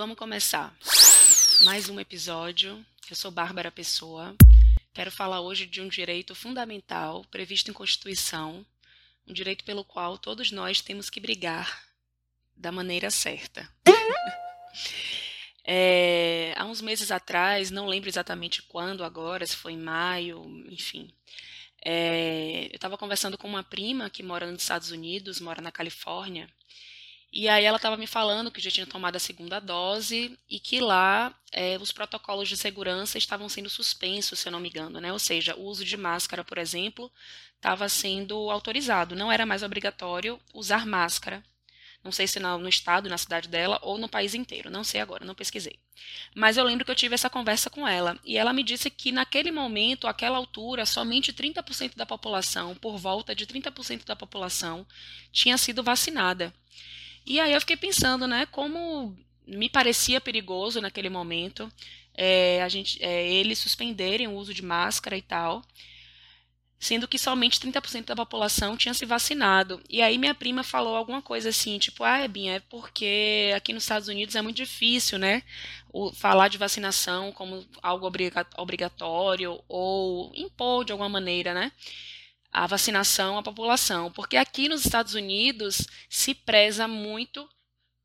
vamos começar. Mais um episódio. Eu sou Bárbara Pessoa. Quero falar hoje de um direito fundamental previsto em Constituição, um direito pelo qual todos nós temos que brigar da maneira certa. é, há uns meses atrás, não lembro exatamente quando agora, se foi em maio, enfim. É, eu estava conversando com uma prima que mora nos Estados Unidos, mora na Califórnia, e aí ela estava me falando que já tinha tomado a segunda dose e que lá é, os protocolos de segurança estavam sendo suspensos, se eu não me engano, né? Ou seja, o uso de máscara, por exemplo, estava sendo autorizado. Não era mais obrigatório usar máscara. Não sei se no, no estado, na cidade dela ou no país inteiro. Não sei agora, não pesquisei. Mas eu lembro que eu tive essa conversa com ela. E ela me disse que naquele momento, àquela altura, somente 30% da população, por volta de 30% da população, tinha sido vacinada. E aí eu fiquei pensando, né, como me parecia perigoso naquele momento é, a gente, é, eles suspenderem o uso de máscara e tal, sendo que somente 30% da população tinha se vacinado. E aí minha prima falou alguma coisa assim, tipo, ah, Ebinha, é porque aqui nos Estados Unidos é muito difícil, né, o, falar de vacinação como algo obrigatório ou impor de alguma maneira, né, a vacinação à população, porque aqui nos Estados Unidos se preza muito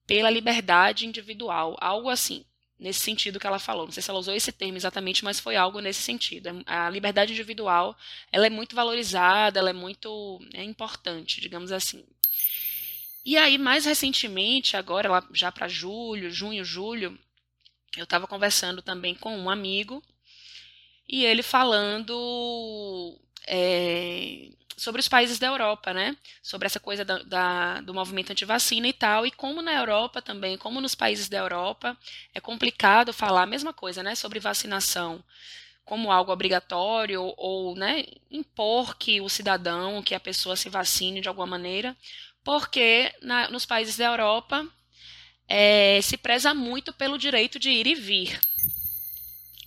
pela liberdade individual, algo assim, nesse sentido que ela falou. Não sei se ela usou esse termo exatamente, mas foi algo nesse sentido. A liberdade individual, ela é muito valorizada, ela é muito é importante, digamos assim. E aí, mais recentemente, agora já para julho, junho, julho, eu estava conversando também com um amigo e ele falando é, sobre os países da Europa, né? Sobre essa coisa da, da, do movimento anti-vacina e tal, e como na Europa também, como nos países da Europa, é complicado falar a mesma coisa, né? Sobre vacinação como algo obrigatório ou, né, impor que o cidadão, que a pessoa se vacine de alguma maneira, porque na, nos países da Europa é, se preza muito pelo direito de ir e vir,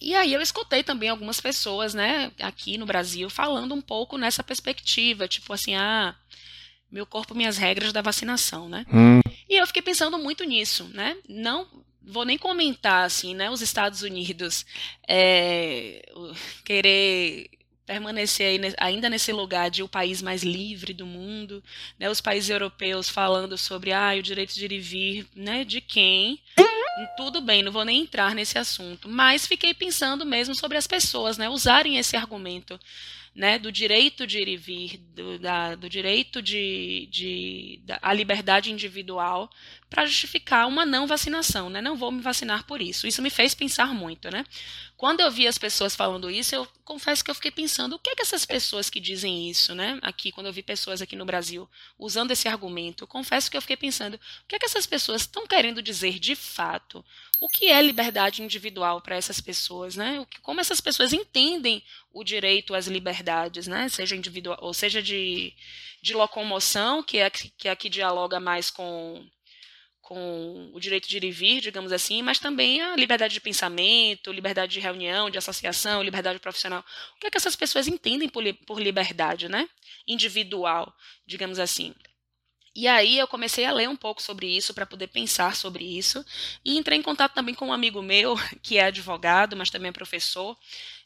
e aí eu escutei também algumas pessoas, né, aqui no Brasil, falando um pouco nessa perspectiva, tipo assim, ah, meu corpo, minhas regras da vacinação, né? Hum. E eu fiquei pensando muito nisso, né? Não vou nem comentar assim, né? Os Estados Unidos é, querer permanecer aí, ainda nesse lugar de o país mais livre do mundo, né? Os países europeus falando sobre ah, o direito de ir e vir, né? De quem? Tudo bem, não vou nem entrar nesse assunto, mas fiquei pensando mesmo sobre as pessoas, né, usarem esse argumento, né, do direito de ir e vir, do, da, do direito de, de da, a liberdade individual para justificar uma não vacinação, né? Não vou me vacinar por isso. Isso me fez pensar muito, né? Quando eu vi as pessoas falando isso, eu confesso que eu fiquei pensando, o que é que essas pessoas que dizem isso, né? Aqui, quando eu vi pessoas aqui no Brasil usando esse argumento, confesso que eu fiquei pensando, o que é que essas pessoas estão querendo dizer de fato? O que é liberdade individual para essas pessoas, né? Como essas pessoas entendem o direito às liberdades, né? Seja individual, ou seja de, de locomoção, que é que aqui dialoga mais com com o direito de ir e vir, digamos assim, mas também a liberdade de pensamento, liberdade de reunião, de associação, liberdade profissional. O que é que essas pessoas entendem por, por liberdade, né? Individual, digamos assim. E aí eu comecei a ler um pouco sobre isso para poder pensar sobre isso e entrei em contato também com um amigo meu que é advogado, mas também é professor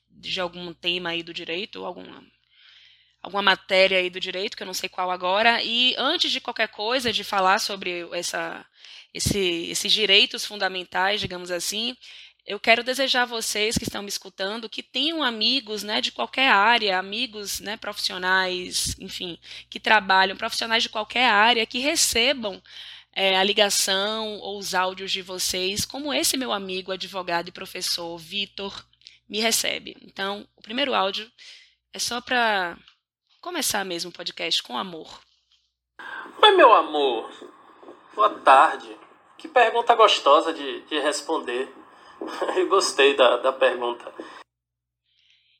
de algum tema aí do direito, alguma alguma matéria aí do direito, que eu não sei qual agora, e antes de qualquer coisa, de falar sobre essa, esse, esses direitos fundamentais, digamos assim, eu quero desejar a vocês que estão me escutando que tenham amigos né, de qualquer área, amigos né, profissionais, enfim, que trabalham, profissionais de qualquer área, que recebam é, a ligação ou os áudios de vocês, como esse meu amigo, advogado e professor, Vitor, me recebe. Então, o primeiro áudio é só para começar mesmo o podcast com amor. Oi, meu amor. Boa tarde. Que pergunta gostosa de, de responder. Eu gostei da, da pergunta.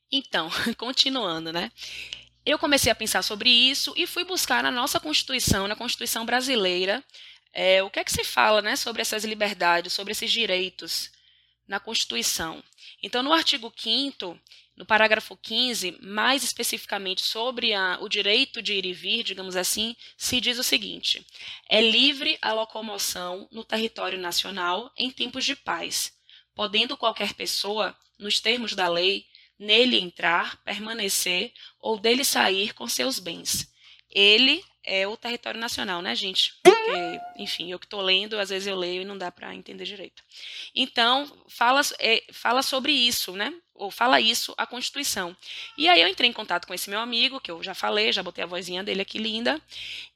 Então, continuando, né? Eu comecei a pensar sobre isso e fui buscar na nossa Constituição, na Constituição brasileira, é, o que é que se fala né, sobre essas liberdades, sobre esses direitos na Constituição. Então, no artigo 5 no parágrafo 15, mais especificamente sobre a, o direito de ir e vir, digamos assim, se diz o seguinte: é livre a locomoção no território nacional em tempos de paz, podendo qualquer pessoa, nos termos da lei, nele entrar, permanecer ou dele sair com seus bens. Ele é o território nacional, né, gente? Porque, enfim, eu que estou lendo, às vezes eu leio e não dá para entender direito. Então, fala, é, fala sobre isso, né? Ou fala isso a Constituição. E aí eu entrei em contato com esse meu amigo, que eu já falei, já botei a vozinha dele aqui linda,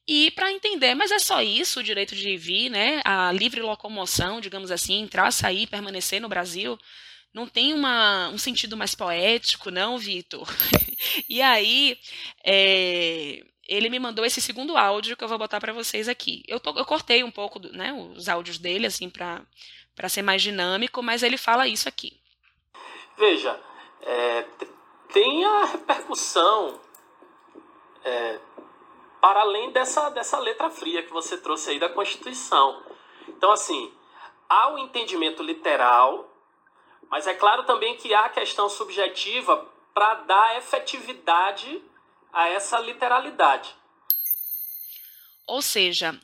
e para entender, mas é só isso, o direito de vir, né? A livre locomoção, digamos assim, entrar, sair, permanecer no Brasil não tem uma, um sentido mais poético, não, Vitor? e aí, é, ele me mandou esse segundo áudio que eu vou botar para vocês aqui. Eu, tô, eu cortei um pouco né, os áudios dele, assim, para ser mais dinâmico, mas ele fala isso aqui. Veja, é, tem a repercussão é, para além dessa, dessa letra fria que você trouxe aí da Constituição. Então, assim, há o entendimento literal, mas é claro também que há a questão subjetiva para dar efetividade a essa literalidade. Ou seja,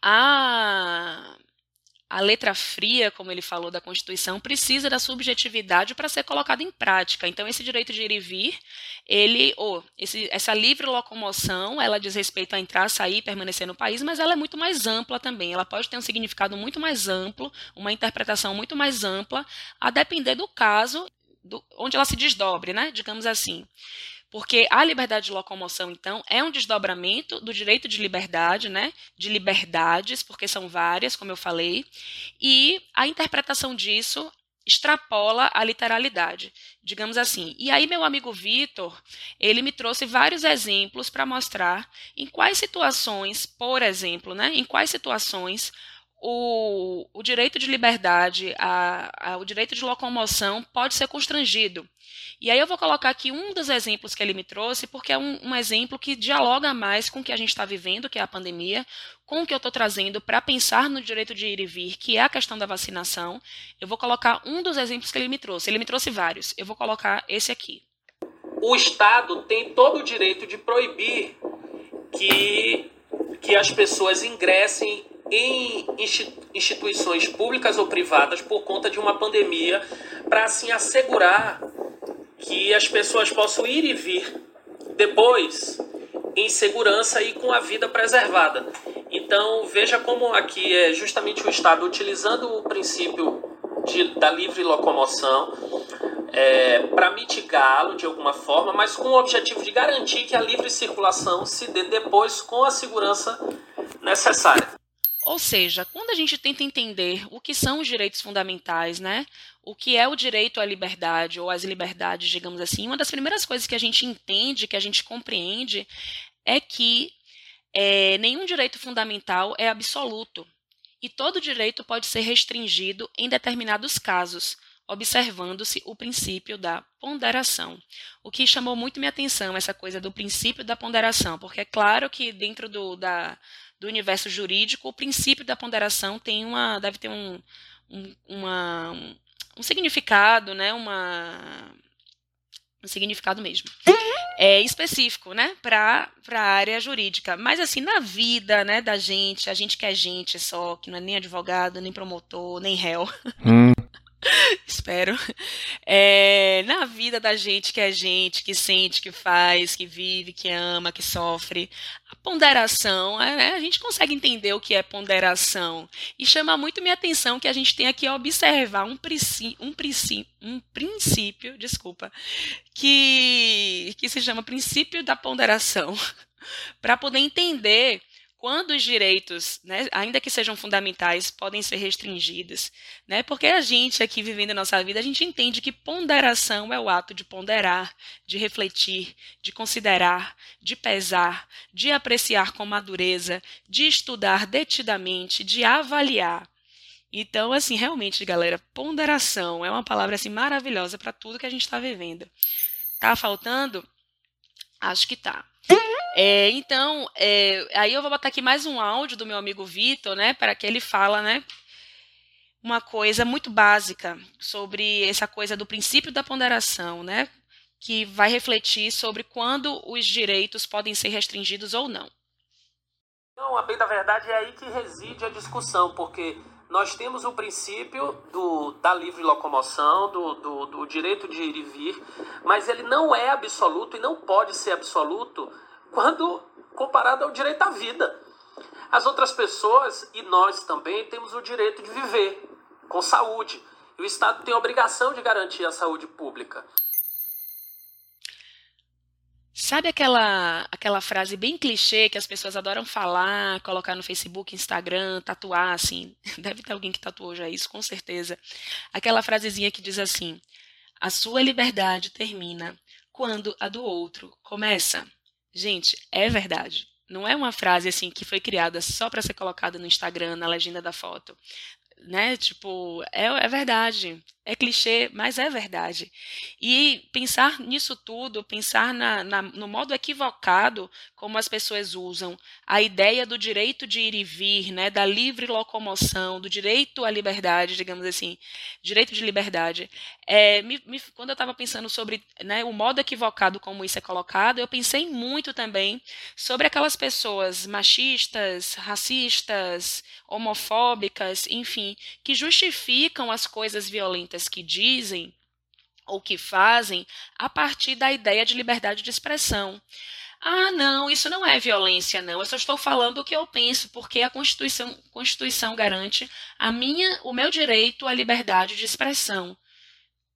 a, a letra fria, como ele falou, da Constituição, precisa da subjetividade para ser colocada em prática. Então, esse direito de ir e vir, ele, ou esse, essa livre locomoção, ela diz respeito a entrar, sair, permanecer no país, mas ela é muito mais ampla também. Ela pode ter um significado muito mais amplo, uma interpretação muito mais ampla, a depender do caso, do, onde ela se desdobre, né? Digamos assim. Porque a liberdade de locomoção, então, é um desdobramento do direito de liberdade, né? De liberdades, porque são várias, como eu falei, e a interpretação disso extrapola a literalidade, digamos assim. E aí meu amigo Vitor, ele me trouxe vários exemplos para mostrar em quais situações, por exemplo, né, em quais situações o, o direito de liberdade, a, a, o direito de locomoção pode ser constrangido. E aí eu vou colocar aqui um dos exemplos que ele me trouxe, porque é um, um exemplo que dialoga mais com o que a gente está vivendo, que é a pandemia, com o que eu estou trazendo para pensar no direito de ir e vir, que é a questão da vacinação. Eu vou colocar um dos exemplos que ele me trouxe. Ele me trouxe vários. Eu vou colocar esse aqui. O Estado tem todo o direito de proibir que, que as pessoas ingressem em instituições públicas ou privadas por conta de uma pandemia, para assim assegurar que as pessoas possam ir e vir depois em segurança e com a vida preservada. Então veja como aqui é justamente o Estado utilizando o princípio de, da livre locomoção é, para mitigá-lo de alguma forma, mas com o objetivo de garantir que a livre circulação se dê depois com a segurança necessária. Ou seja, quando a gente tenta entender o que são os direitos fundamentais, né? O que é o direito à liberdade ou às liberdades, digamos assim, uma das primeiras coisas que a gente entende, que a gente compreende, é que é, nenhum direito fundamental é absoluto. E todo direito pode ser restringido em determinados casos, observando-se o princípio da ponderação. O que chamou muito minha atenção, essa coisa do princípio da ponderação, porque é claro que dentro do, da, do universo jurídico, o princípio da ponderação tem uma, deve ter um, um, uma, um significado, né, uma, um significado mesmo. É específico, né, para a área jurídica. Mas assim, na vida, né, da gente, a gente que é gente só, que não é nem advogado, nem promotor, nem réu. Hum. Espero. É, na vida da gente que é gente, que sente, que faz, que vive, que ama, que sofre, a ponderação, é, né, a gente consegue entender o que é ponderação. E chama muito minha atenção que a gente tem que observar um, princípio, um, princípio, um princípio, desculpa, que, que se chama princípio da ponderação, para poder entender quando os direitos, né, ainda que sejam fundamentais, podem ser restringidos, né? Porque a gente aqui vivendo a nossa vida, a gente entende que ponderação é o ato de ponderar, de refletir, de considerar, de pesar, de apreciar com madureza, de estudar detidamente, de avaliar. Então, assim, realmente, galera, ponderação é uma palavra assim maravilhosa para tudo que a gente está vivendo. Tá faltando? Acho que tá. É, então, é, aí eu vou botar aqui mais um áudio do meu amigo Vitor, né, para que ele fala, né, uma coisa muito básica sobre essa coisa do princípio da ponderação, né? que vai refletir sobre quando os direitos podem ser restringidos ou não. Não, a bem da verdade é aí que reside a discussão, porque nós temos o princípio do, da livre locomoção, do, do, do direito de ir e vir, mas ele não é absoluto e não pode ser absoluto quando comparado ao direito à vida. As outras pessoas e nós também temos o direito de viver com saúde. E o Estado tem a obrigação de garantir a saúde pública. Sabe aquela, aquela frase bem clichê que as pessoas adoram falar, colocar no Facebook, Instagram, tatuar, assim? Deve ter alguém que tatuou já isso, com certeza. Aquela frasezinha que diz assim: A sua liberdade termina quando a do outro começa. Gente, é verdade. Não é uma frase assim que foi criada só para ser colocada no Instagram, na legenda da foto né? Tipo, é, é verdade. É clichê, mas é verdade. E pensar nisso tudo, pensar na, na, no modo equivocado como as pessoas usam a ideia do direito de ir e vir, né, da livre locomoção, do direito à liberdade, digamos assim, direito de liberdade. É, me, me, quando eu estava pensando sobre né, o modo equivocado como isso é colocado, eu pensei muito também sobre aquelas pessoas machistas, racistas, homofóbicas, enfim, que justificam as coisas violentas que dizem ou que fazem a partir da ideia de liberdade de expressão. Ah, não, isso não é violência, não. Eu só estou falando o que eu penso, porque a Constituição, Constituição garante a minha, o meu direito à liberdade de expressão.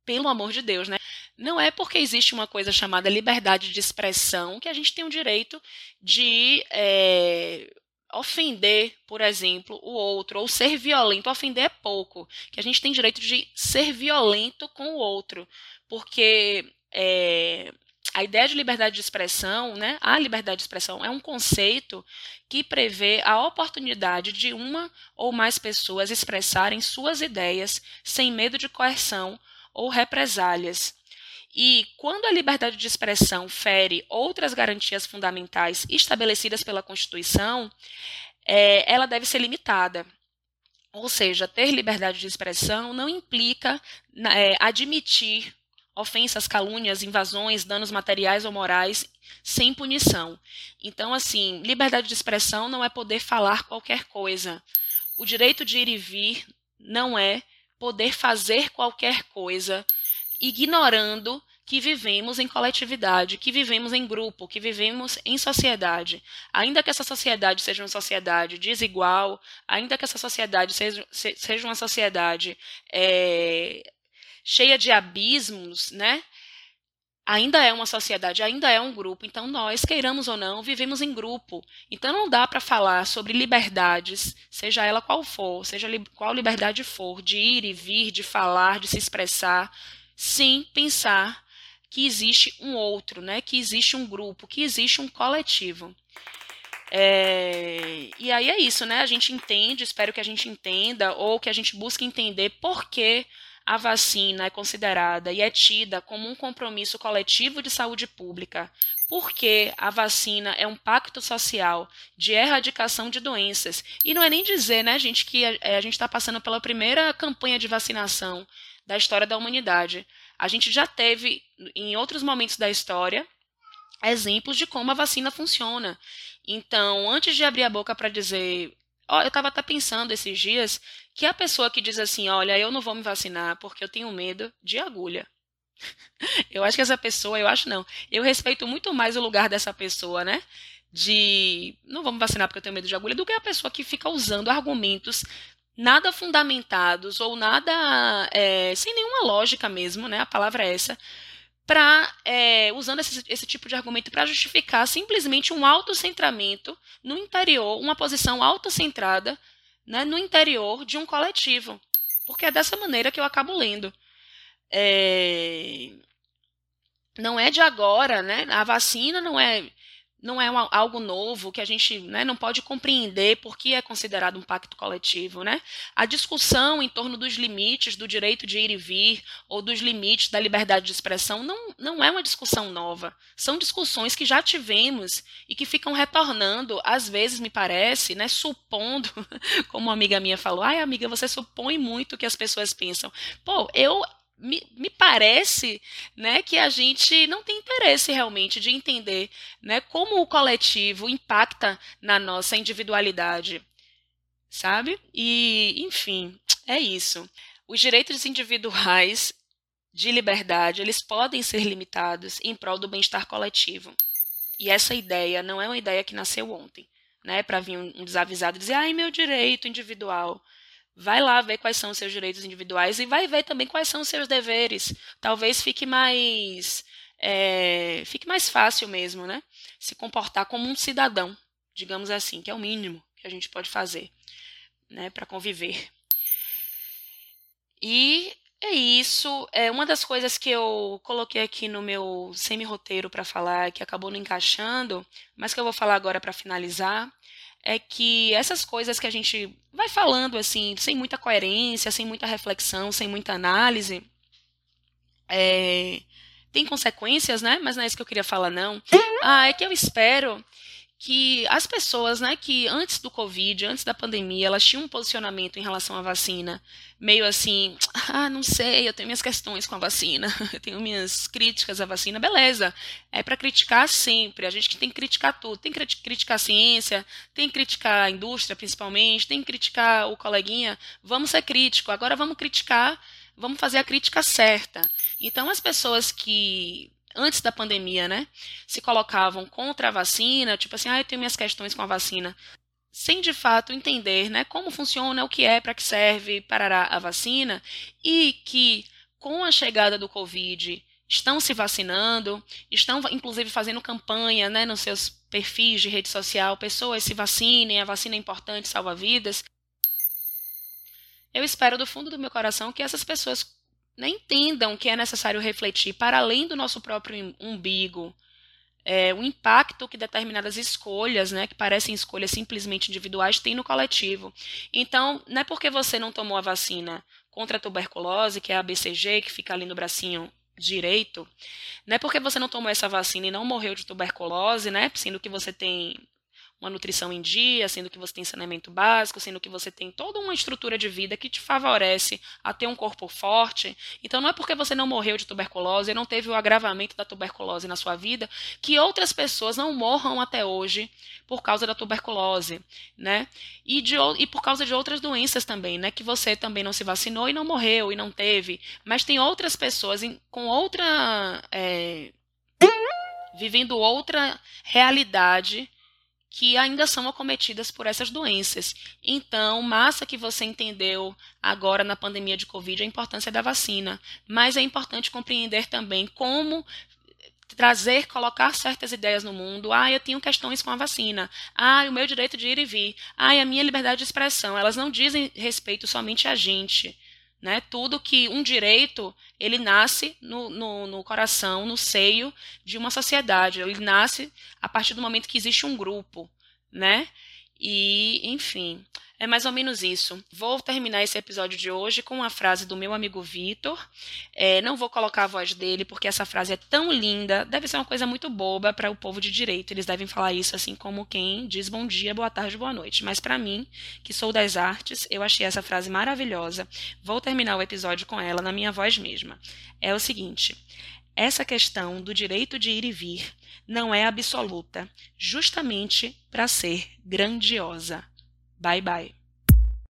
Pelo amor de Deus, né? Não é porque existe uma coisa chamada liberdade de expressão que a gente tem o direito de é, ofender, por exemplo, o outro, ou ser violento. Ofender é pouco, que a gente tem direito de ser violento com o outro, porque é, a ideia de liberdade de expressão, né, a liberdade de expressão é um conceito que prevê a oportunidade de uma ou mais pessoas expressarem suas ideias sem medo de coerção ou represálias. E quando a liberdade de expressão fere outras garantias fundamentais estabelecidas pela Constituição, é, ela deve ser limitada. Ou seja, ter liberdade de expressão não implica é, admitir ofensas, calúnias, invasões, danos materiais ou morais sem punição. Então, assim, liberdade de expressão não é poder falar qualquer coisa. O direito de ir e vir não é poder fazer qualquer coisa ignorando que vivemos em coletividade, que vivemos em grupo, que vivemos em sociedade. Ainda que essa sociedade seja uma sociedade desigual, ainda que essa sociedade seja, seja uma sociedade é, cheia de abismos, né? Ainda é uma sociedade, ainda é um grupo. Então, nós, queiramos ou não, vivemos em grupo. Então, não dá para falar sobre liberdades, seja ela qual for, seja qual liberdade for, de ir e vir, de falar, de se expressar sem pensar que existe um outro, né? que existe um grupo, que existe um coletivo. É, e aí é isso, né? A gente entende, espero que a gente entenda, ou que a gente busque entender por que a vacina é considerada e é tida como um compromisso coletivo de saúde pública, porque a vacina é um pacto social de erradicação de doenças. E não é nem dizer, né, gente, que a, a gente está passando pela primeira campanha de vacinação da história da humanidade. A gente já teve, em outros momentos da história, exemplos de como a vacina funciona. Então, antes de abrir a boca para dizer. Ó, eu estava até pensando esses dias que a pessoa que diz assim: olha, eu não vou me vacinar porque eu tenho medo de agulha. Eu acho que essa pessoa, eu acho não, eu respeito muito mais o lugar dessa pessoa, né? De não me vacinar porque eu tenho medo de agulha, do que a pessoa que fica usando argumentos nada fundamentados ou nada é, sem nenhuma lógica mesmo, né? A palavra é essa, para é, usando esse, esse, tipo de argumento para justificar simplesmente um autocentramento no interior, uma posição autocentrada né, no interior de um coletivo, porque é dessa maneira que eu acabo lendo. É, não é de agora, né? A vacina não é não é algo novo que a gente né, não pode compreender porque é considerado um pacto coletivo. Né? A discussão em torno dos limites do direito de ir e vir ou dos limites da liberdade de expressão não, não é uma discussão nova. São discussões que já tivemos e que ficam retornando, às vezes, me parece, né, supondo, como uma amiga minha falou, ai amiga, você supõe muito que as pessoas pensam. Pô, eu me, me, parece né, que a gente não tem interesse realmente de entender né, como o coletivo impacta na nossa individualidade, sabe? E, enfim, é isso. Os direitos individuais de liberdade, eles podem ser limitados em prol do bem-estar coletivo. E essa ideia não é uma ideia que nasceu ontem, né, para vir um desavisado e dizer, ai, meu direito individual. Vai lá ver quais são os seus direitos individuais e vai ver também quais são os seus deveres. Talvez fique mais é, fique mais fácil mesmo, né? Se comportar como um cidadão, digamos assim, que é o mínimo que a gente pode fazer, né, para conviver. E é isso. É uma das coisas que eu coloquei aqui no meu semi-roteiro para falar, que acabou não encaixando, mas que eu vou falar agora para finalizar, é que essas coisas que a gente vai falando assim, sem muita coerência, sem muita reflexão, sem muita análise, é, tem consequências, né? Mas não é isso que eu queria falar, não. Ah, é que eu espero que as pessoas, né, que antes do Covid, antes da pandemia, elas tinham um posicionamento em relação à vacina, meio assim, ah, não sei, eu tenho minhas questões com a vacina, eu tenho minhas críticas à vacina, beleza. É para criticar sempre, a gente tem que criticar tudo, tem que criticar a ciência, tem que criticar a indústria principalmente, tem que criticar o coleguinha, vamos ser crítico, agora vamos criticar, vamos fazer a crítica certa. Então as pessoas que antes da pandemia, né, se colocavam contra a vacina, tipo assim, ah, eu tenho minhas questões com a vacina, sem de fato entender, né, como funciona, o que é, para que serve, parará a vacina, e que com a chegada do Covid estão se vacinando, estão inclusive fazendo campanha, né, nos seus perfis de rede social, pessoas se vacinem, a vacina é importante, salva vidas. Eu espero do fundo do meu coração que essas pessoas né, entendam que é necessário refletir para além do nosso próprio umbigo, é, o impacto que determinadas escolhas, né, que parecem escolhas simplesmente individuais, têm no coletivo. Então, não é porque você não tomou a vacina contra a tuberculose, que é a BCG, que fica ali no bracinho direito, não é porque você não tomou essa vacina e não morreu de tuberculose, né, sendo que você tem uma nutrição em dia, sendo que você tem saneamento básico, sendo que você tem toda uma estrutura de vida que te favorece a ter um corpo forte. Então não é porque você não morreu de tuberculose, não teve o agravamento da tuberculose na sua vida, que outras pessoas não morram até hoje por causa da tuberculose, né? E, de, e por causa de outras doenças também, né? Que você também não se vacinou e não morreu e não teve. Mas tem outras pessoas em, com outra. É, vivendo outra realidade que ainda são acometidas por essas doenças. Então, massa que você entendeu agora na pandemia de Covid a importância da vacina, mas é importante compreender também como trazer, colocar certas ideias no mundo. Ah, eu tenho questões com a vacina. Ah, o meu direito de ir e vir. Ah, a minha liberdade de expressão. Elas não dizem respeito somente a gente. Né? Tudo que um direito ele nasce no, no, no, coração, no seio de uma sociedade. Ele nasce a partir do momento que existe um grupo, né? E, enfim, é mais ou menos isso. Vou terminar esse episódio de hoje com uma frase do meu amigo Vitor. É, não vou colocar a voz dele, porque essa frase é tão linda. Deve ser uma coisa muito boba para o povo de direito. Eles devem falar isso assim como quem diz bom dia, boa tarde, boa noite. Mas para mim, que sou das artes, eu achei essa frase maravilhosa. Vou terminar o episódio com ela na minha voz mesma. É o seguinte: essa questão do direito de ir e vir não é absoluta, justamente para ser grandiosa. Bye bye.